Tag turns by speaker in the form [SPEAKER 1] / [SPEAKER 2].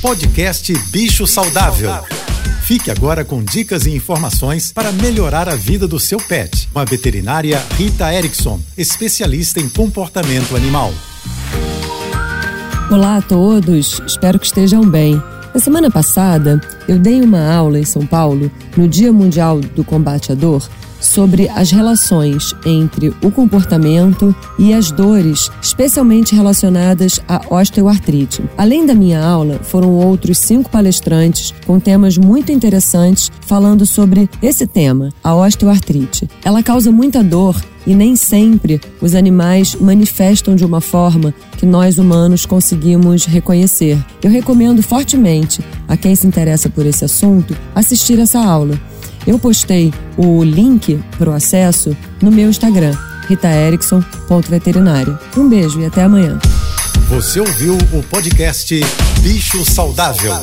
[SPEAKER 1] Podcast Bicho Saudável. Fique agora com dicas e informações para melhorar a vida do seu pet. Com a veterinária Rita Erickson, especialista em comportamento animal.
[SPEAKER 2] Olá a todos, espero que estejam bem. Na semana passada, eu dei uma aula em São Paulo, no Dia Mundial do Combate à Dor, sobre as relações entre o comportamento e as dores, especialmente relacionadas à osteoartrite. Além da minha aula, foram outros cinco palestrantes com temas muito interessantes falando sobre esse tema, a osteoartrite. Ela causa muita dor e nem sempre os animais manifestam de uma forma que nós humanos conseguimos reconhecer. Eu recomendo fortemente a quem se interessa por esse assunto assistir essa aula. Eu postei o link para o acesso no meu Instagram, ritaerickson.veterinário. Um beijo e até amanhã.
[SPEAKER 1] Você ouviu o podcast Bicho Saudável.